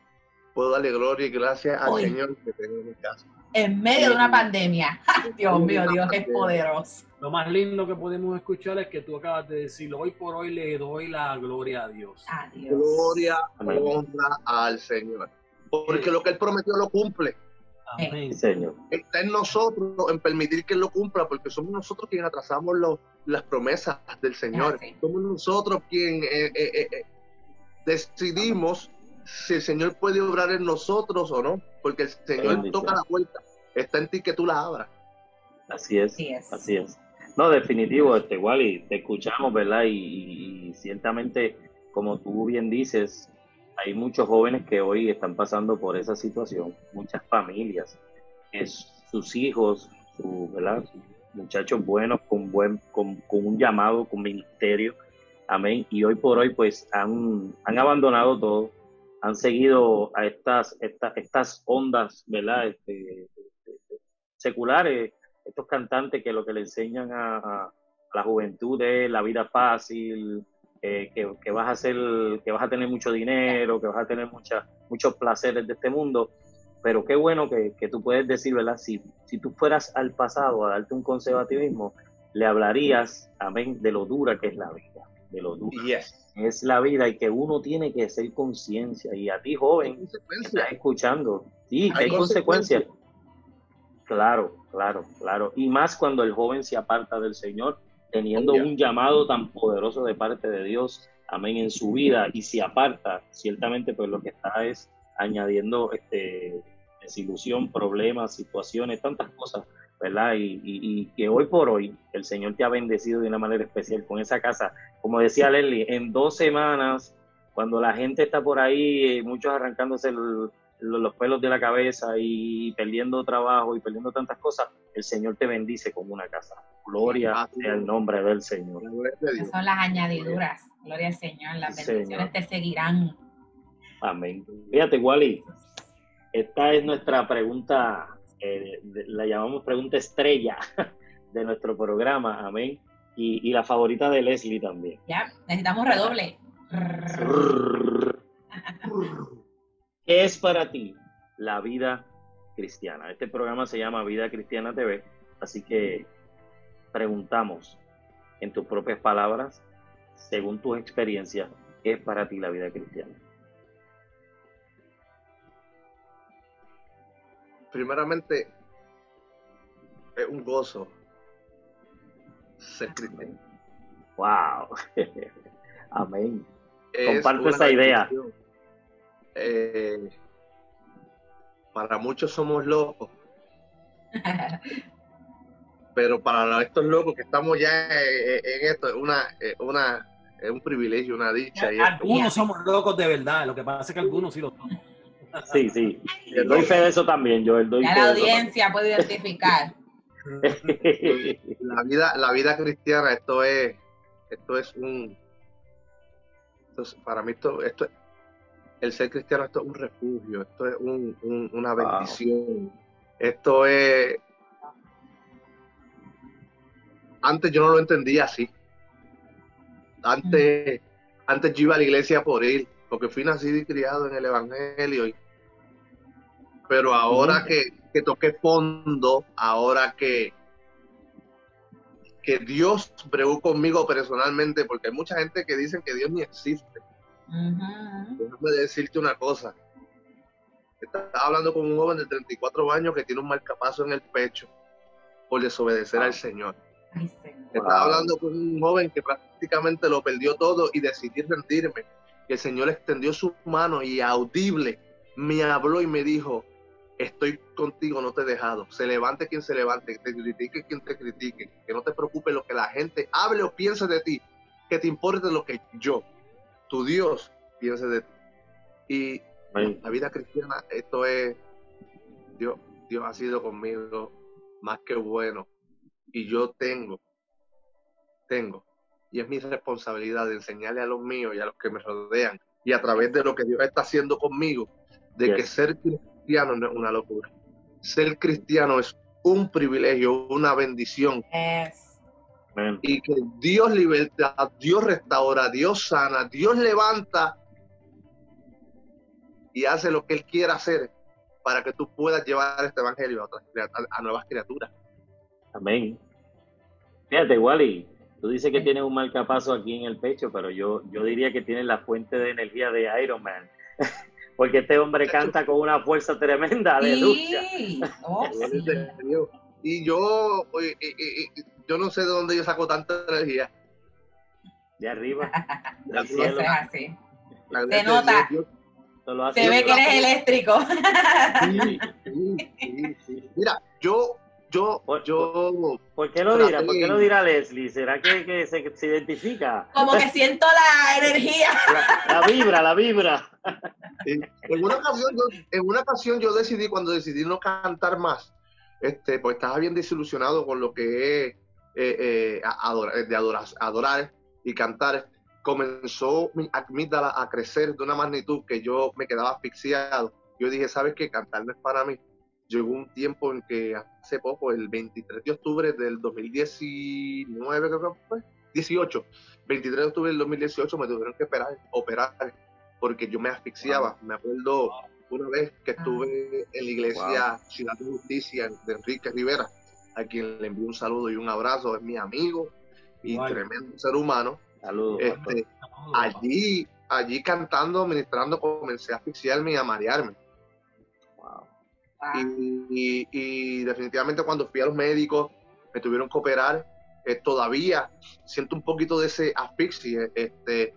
puedo darle gloria y gracias al Hoy. Señor que tengo en mi casa. En medio de una pandemia. Dios mío, Dios es poderoso. Lo más lindo que podemos escuchar es que tú acabas de decir, hoy por hoy le doy la gloria a Dios. Adiós. Gloria, Amén. honra al Señor. Porque lo que Él prometió lo cumple. Amén. Señor. Está en nosotros en permitir que Él lo cumpla, porque somos nosotros quienes atrasamos las promesas del Señor. Somos nosotros quienes eh, eh, eh, eh, decidimos si el Señor puede obrar en nosotros o no, porque el Señor toca la puerta. Está en ti que tú la abras. Así es. Así es. Así es. No, definitivo, este, igual y te escuchamos, ¿verdad? Y, y- y ciertamente, como tú bien dices, hay muchos jóvenes que hoy están pasando por esa situación, muchas familias, que sus hijos, su, ¿verdad? Sus muchachos buenos con buen, con, con un llamado, con ministerio, amén. Y hoy por hoy, pues, han, han abandonado todo, han seguido a estas, estas, estas ondas, ¿verdad? Este, seculares, estos cantantes que lo que le enseñan a, la juventud es la vida fácil, eh, que, que vas a hacer, que vas a tener mucho dinero, que vas a tener mucha, muchos placeres de este mundo. Pero qué bueno que, que tú puedes decir, ¿verdad? Si, si tú fueras al pasado a darte un consejo le hablarías, amén, de lo dura que es la vida, de lo dura. Es la vida y que uno tiene que ser conciencia. Y a ti, joven, estás escuchando, sí, Hay consecuencias. Claro, claro, claro. Y más cuando el joven se aparta del Señor, teniendo Obvio. un llamado tan poderoso de parte de Dios, amén, en su vida, y se aparta, ciertamente, pues lo que está es añadiendo este, desilusión, problemas, situaciones, tantas cosas, ¿verdad? Y, y- y que hoy por hoy el Señor te ha bendecido de una manera especial con esa casa. Como decía Leslie, en dos semanas, cuando la gente está por ahí, eh, muchos arrancándose el- lo- los pelos de la cabeza y perdiendo trabajo y perdiendo tantas cosas, el Señor te bendice con una casa. Gloria Así sea el es. nombre del Señor. Esas son las añadiduras. Gloria al Señor. Las Sí, bendiciones Señor. te seguirán. Amén. Fíjate, Wally, esta es nuestra pregunta, eh, la llamamos pregunta estrella de nuestro programa, amén. Y, y la favorita de Leslie también. Ya, necesitamos redoble. ¿Qué es para ti la vida cristiana? Este programa se llama Vida Cristiana TV, así que preguntamos en tus propias palabras, según tus experiencias, ¿qué es para ti la vida cristiana? Primeramente, es un gozo ser cristiano. ¡Wow! Amén. Es Comparto esa idea. Eh, para muchos somos locos, pero para estos locos que estamos ya eh, eh, en esto, es una, una, es un privilegio, una dicha. y Algunos somos locos de verdad, lo que pasa es que algunos sí lo son. Sí, sí. Doy fe de eso también, yo doy Ya fe la de audiencia puede identificar. la vida, la vida cristiana, esto es, esto es un, esto es- para mí esto, esto es- el ser cristiano esto es un refugio, esto es un- un- una Wow. bendición, esto es, antes yo no lo entendía así, antes, antes yo iba a la iglesia por ir, porque fui nacido y criado en el evangelio, y- pero ahora que, que toqué fondo, ahora que, que Dios bregó conmigo personalmente, porque hay mucha gente que dicen que Dios ni existe. Ujú. Déjame decirte una cosa. Estaba hablando con un joven de 34 años que tiene un marcapaso en el pecho por desobedecer al Señor. Ay. Estaba Wow. hablando con un joven que prácticamente lo perdió todo y decidí rendirme. Y el Señor extendió su mano y audible me habló y me dijo, estoy contigo, no te he dejado. Se levante quien se levante, te critique quien te critique, que no te preocupe lo que la gente hable o piense de ti, que te importe lo que yo, tu Dios, piense de ti. Y Amén. la vida cristiana, esto es, Dios, Dios ha sido conmigo más que bueno. Y yo tengo, tengo y es mi responsabilidad de enseñarle a los míos y a los que me rodean y a través de lo que Dios está haciendo conmigo, de que ser cristiano no es una locura. Ser cristiano es un privilegio, una bendición y que Dios liberta, Dios restaura, Dios sana, Dios levanta y hace lo que Él quiera hacer para que tú puedas llevar este evangelio a, otras criat- a nuevas criaturas. Amén. Fíjate, Wally, tú dices que tienes un marcapaso aquí en el pecho, pero yo, yo diría que tienes la fuente de energía de Iron Man. Porque este hombre canta con una fuerza tremenda, aleluya. Sí. Oh, sí. Y yo, y- y- y- yo no sé de dónde yo saco tanta energía. De arriba, del Sí, cielo. así. Se de nota. Dios, Se ve que eres eléctrico. Sí, sí, sí, sí. Mira, yo, yo, Por- yo, ¿Por qué lo dirá? ¿Por qué lo dirá Leslie? ¿Será que, que se, se identifica? Como que siento la energía. La, la vibra, la vibra. en una ocasión, yo, en una ocasión yo decidí, cuando decidí no cantar más, este, pues estaba bien desilusionado con lo que es eh, eh, adorar, de adorar, adorar y cantar. Comenzó mi amígdala a crecer de una magnitud que yo me quedaba asfixiado. Yo dije, ¿sabes qué? Cantar no es para mí. Llegó un tiempo en que hace poco, el 23 de octubre del 2019, creo que fue, 18, 23 de octubre del 2018 me tuvieron que operar, operar porque yo me asfixiaba. Me acuerdo una vez que estuve en la iglesia Ciudad de Justicia de Enrique Rivera, a quien le envío un saludo y un abrazo, es mi amigo y tremendo ser humano. Saludos. Este, allí, allí cantando, ministrando, comencé a asfixiarme y a marearme. Ah, Y, y- y definitivamente cuando fui a los médicos, me tuvieron que operar. eh, todavía siento un poquito de ese asfixia, este,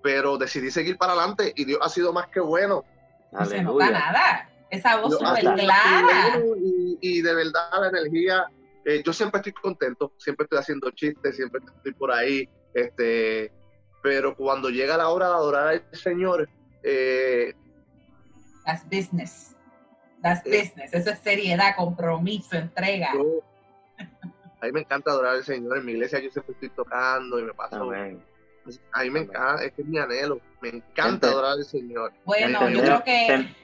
pero decidí seguir para adelante y Dios ha sido más que bueno. No se nota Aleluya. nada. Esa voz súper clara. Y, y de verdad la energía, eh, yo siempre estoy contento, siempre estoy haciendo chistes, siempre estoy por ahí, este, pero cuando llega la hora de adorar al Señor, eh, That's business. That's business. Eso es seriedad, compromiso, entrega. yo, a mí me encanta adorar al Señor, en mi iglesia yo siempre estoy tocando y me paso Amén. A mí me encanta, es que es mi anhelo. Me encanta adorar al Señor. Bueno, yo creo que te,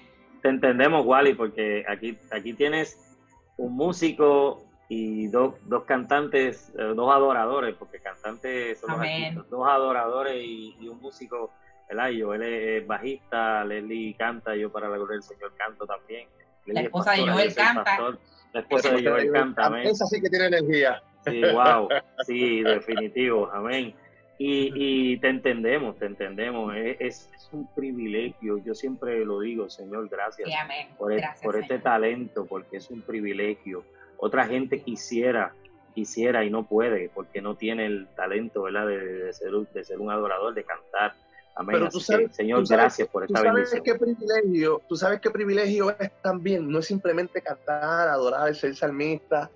te entendemos, Wally, porque aquí, aquí tienes un músico y dos, dos cantantes, eh, dos adoradores, porque cantantes son los artistas, dos adoradores y, y un músico, ¿verdad? Yo, él es bajista, Leslie canta, yo para la gloria del Señor canto también. Es esposa de Joel canta. pastor. La esposa de Joel canta, amén. Esa sí que tiene energía. Sí, wow, sí, definitivo, amén. Y, y te entendemos, te entendemos, es, es- es un privilegio, yo siempre lo digo, Señor, gracias sí, amén. por, e- Gracias, por este Señor. talento, porque es un privilegio. Otra gente quisiera, quisiera y no puede, porque no tiene el talento, ¿verdad?, de, de ser, un- de ser un adorador, de cantar. Amén. Pero tú sabes- que, Señor, tú sabes- gracias por Tú esta sabes bendición. qué privilegio, tú sabes qué privilegio es también, no es simplemente cantar, adorar, ser salmista,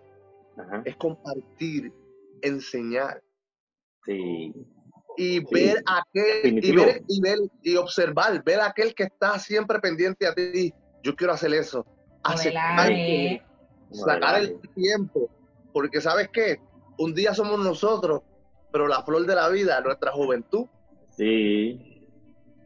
Ajá, es compartir, enseñar Sí, y ver aquel y ver, y ver y observar, ver a aquel que está siempre pendiente a ti. Yo quiero hacer eso. Aceptar Modelaje. sacar el tiempo, porque sabes qué, un día somos nosotros, pero la flor de la vida, nuestra juventud. Sí,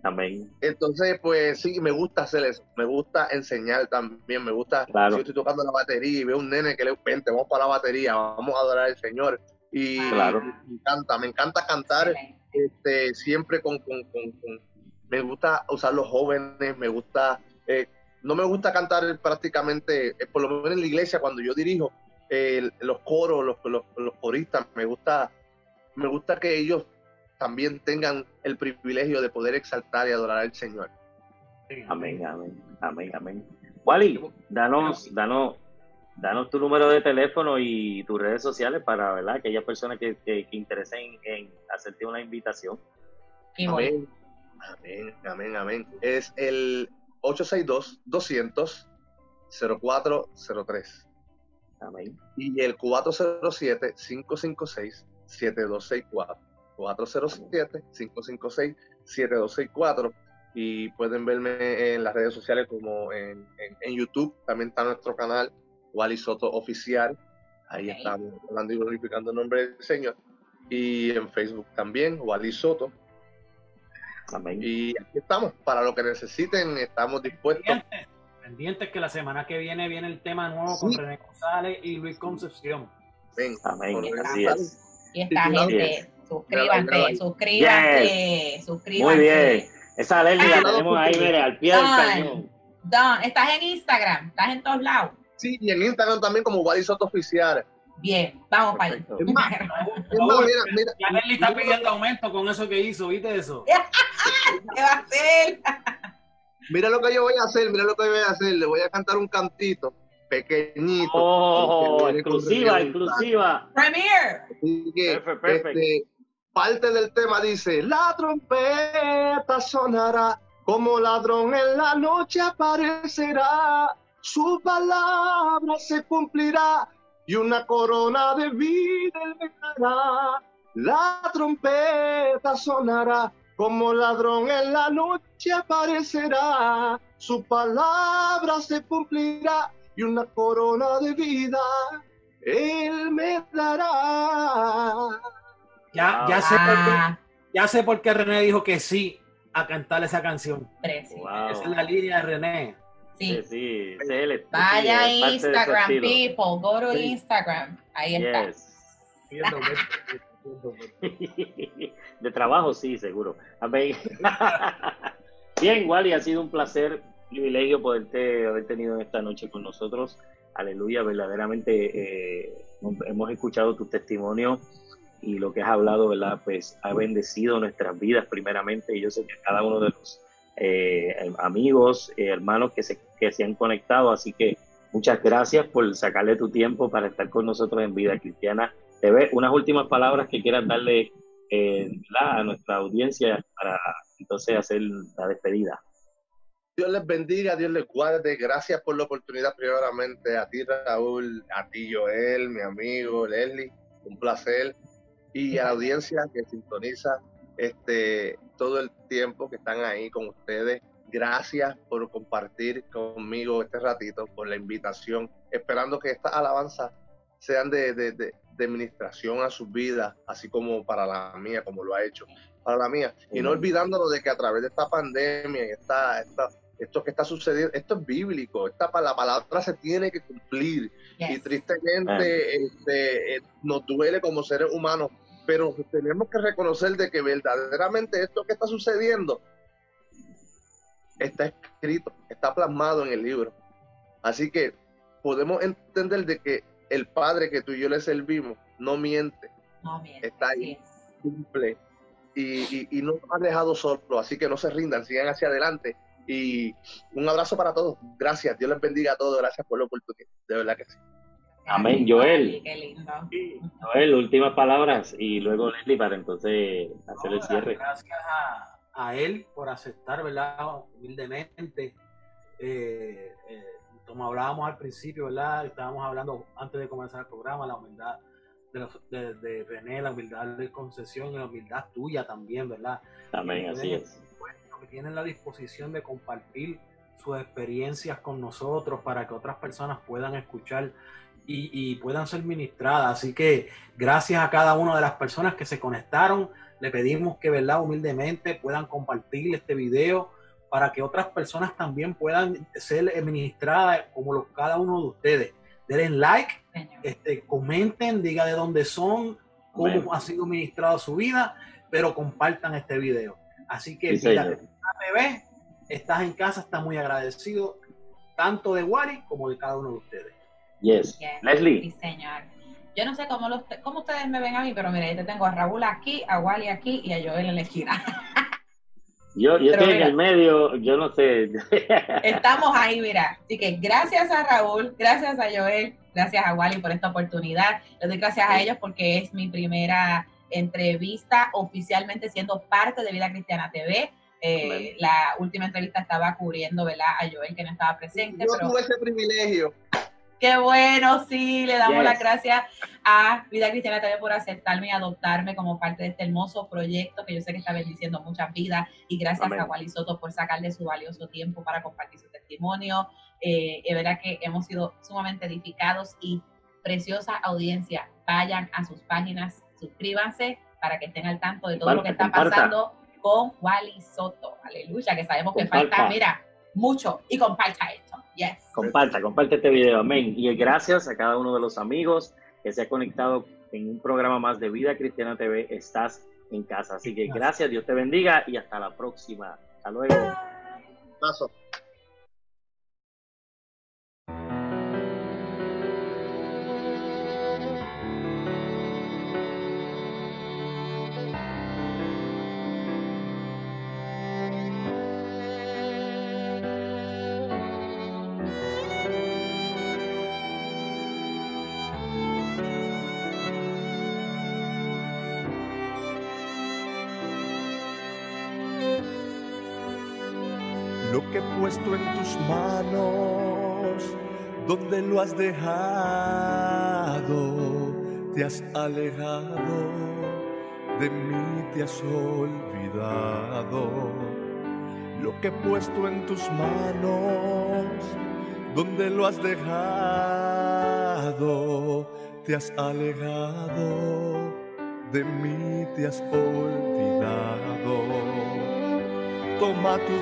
amén. Entonces, pues sí, me gusta hacer eso, me gusta enseñar también, me gusta, Claro. si yo estoy tocando la batería y veo un nene que le vente, vamos para la batería, vamos a adorar al Señor. Y Claro. me encanta, me encanta cantar este, siempre con, con, con- con- me gusta usar los jóvenes, me gusta, eh, no me gusta cantar prácticamente, eh, por lo menos en la iglesia cuando yo dirijo, eh, los coros, los, los, los coristas, me gusta, me gusta que ellos también tengan el privilegio de poder exaltar y adorar al Señor. Amén, amén, amén, amén. Wally, danos, danos, danos tu número de teléfono y tus redes sociales para, ¿verdad? Aquellas personas que, que, que interesen en hacerte una invitación. Amén, amén, amén, amén. Es el 862-200-0403 Amén. y el 407-556-7264. 407-556-7264 y pueden verme en las redes sociales como en, en- en YouTube, también está nuestro canal Wally Soto Oficial, ahí Ok. estamos hablando y glorificando el nombre del Señor. y en Facebook también, Wally Soto. Amén. Y aquí estamos, para lo que necesiten, estamos dispuestos. Pendientes, pendientes que la semana que viene viene el tema nuevo con. René González y Luis Concepción. Ven, Amén. por Así es. Y esta gente, suscríbanse, Graba ahí. suscríbanse, suscríbanse. Muy bien. Esa la Ah. tenemos ahí, mire, al pie del cañón. Don, estás en Instagram, estás en todos lados. Sí, y en Instagram también como Soto Oficial. Bien, vamos para allá. Mira, mira, Ya Nelly está pidiendo aumento con eso que hizo, ¿viste eso? ¿Qué va a hacer? mira lo que yo voy a hacer, mira lo que yo voy a hacer. Le voy a cantar un cantito pequeñito. Oh, exclusiva, exclusiva. Premier. Así que, Perfect, perfect. este, parte del tema dice, la trompeta sonará, como ladrón en la noche aparecerá, su palabra se cumplirá y una corona de vida él me dará. La trompeta sonará, como ladrón en la noche aparecerá, su palabra se cumplirá y una corona de vida él me dará. Ya, ya, sé por qué, Ah, ya sé por qué René dijo que sí a cantar esa canción. Wow. Esa es la línea de René. Sí, Sí. sí, ese es el- Vaya a sí, Instagram, people. Go to Sí. Instagram. Ahí está. Yes. Verte. De trabajo, sí, seguro. Bien, Wally, ha sido un placer, privilegio poderte haber tenido esta noche con nosotros. Aleluya, verdaderamente eh, hemos escuchado tu testimonio y lo que has hablado, ¿verdad? Pues ha bendecido nuestras vidas primeramente y yo sé que cada uno de los eh, amigos, eh, hermanos que se, que se han conectado, así que muchas gracias por sacarle tu tiempo para estar con nosotros en Vida Cristiana TV. Unas últimas palabras que quieras darle eh, a nuestra audiencia para entonces hacer la despedida. Dios les bendiga, Dios les guarde. Gracias por la oportunidad, primeramente a ti, Raúl, a ti, Joel, mi amigo, Leslie. Un placer. Y a la audiencia que sintoniza este, todo el tiempo que están ahí con ustedes. Gracias por compartir conmigo este ratito, por la invitación. Esperando que estas alabanzas sean de, de, de, de administración a sus vidas, así como para la mía, como lo ha hecho para la mía. Y no olvidándonos de que a través de esta pandemia y esta, esta, esto que está sucediendo, esto es bíblico, esta, la palabra se tiene que cumplir. Y tristemente este, eh, nos duele como seres humanos, pero tenemos que reconocer de que verdaderamente esto que está sucediendo está escrito, está plasmado en el libro. Así que podemos entender de que el Padre que tú y yo le servimos no miente, No. Está ahí. cumple y, y, y no nos ha dejado solo. Así que no se rindan, sigan hacia adelante. Y un abrazo para todos. Gracias. Dios les bendiga a todos. Gracias por la oportunidad. De verdad que sí. Amén, Joel. Qué lindo. Joel, últimas palabras y luego Leslie para entonces hacer el cierre. Gracias a, a él por aceptar, ¿verdad? Humildemente. Eh, eh, como hablábamos al principio, ¿verdad? Estábamos hablando antes de comenzar el programa, la humildad de, los- de, de René, la humildad de concesión y la humildad tuya también, ¿verdad? Amén, así es. Que tienen la disposición de compartir sus experiencias con nosotros para que otras personas puedan escuchar y, y puedan ser ministradas. Así que gracias a cada una de las personas que se conectaron, le pedimos que, ¿verdad? Humildemente puedan compartir este video para que otras personas también puedan ser ministradas como los, cada uno de ustedes. Denle like, este, comenten, diga de dónde son, cómo Amén. ha sido ministrado su vida, pero compartan este video. Así que Sí, Vida señor. TV, estás en casa, está muy agradecido tanto de Wally como de cada uno de ustedes. Yes. Yes. Leslie. Sí, señor. Yo no sé cómo, los, cómo ustedes me ven a mí, pero mira, yo te tengo a Raúl aquí, a Wally aquí y a Joel en la esquina. Yo, estoy en el medio, yo no sé. Estamos ahí, mira. Así que gracias a Raúl, gracias a Joel, gracias a Wally por esta oportunidad. Les doy gracias a ellos porque es mi primera entrevista oficialmente siendo parte de Vida Cristiana TV. Eh, la última entrevista estaba cubriendo, ¿verdad? A Joel que no estaba presente, Yo pero tuve ese privilegio. Qué bueno, sí, le damos Yes. las gracias a Vida Cristiana TV por aceptarme y adoptarme como parte de este hermoso proyecto que yo sé que está bendiciendo muchas vidas y gracias Amén. a Wally Soto por sacarle su valioso tiempo para compartir su testimonio. Eh, es verdad que hemos sido sumamente edificados y preciosa audiencia. Vayan a sus páginas suscríbanse para que estén al tanto de todo Comparta, lo que está comparta. pasando con Wally Soto. Aleluya, que sabemos que Comparta. falta, mira, mucho. Y comparta esto. Yes. Comparta, comparte este video, amén. Y gracias a cada uno de los amigos que se ha conectado en un programa más de Vida Cristiana TV. Estás en casa. Así que gracias, Dios te bendiga y hasta la próxima. Hasta luego. Paso. Lo has dejado, te has alejado, de mí te has olvidado. Lo que he puesto en tus manos, donde lo has dejado, te has alejado, de mí te has olvidado. Toma tu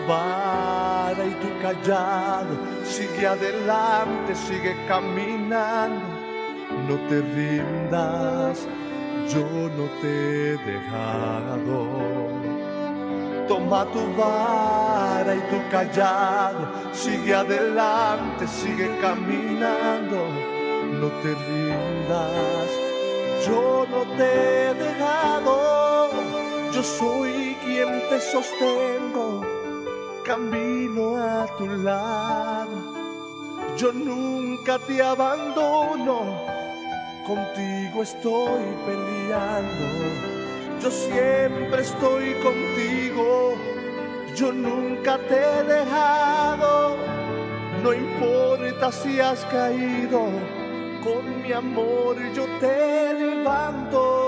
y tu callado, sigue adelante, sigue caminando, no te rindas, yo no te he dejado. Toma tu vara y tu callado, sigue adelante, sigue caminando, no te rindas, yo no te he dejado. Yo soy quien te sostengo, camino tu lado. Yo nunca te abandono, contigo estoy peleando. Yo siempre estoy contigo, yo nunca te he dejado. No importa si has caído, con mi amor yo te levanto.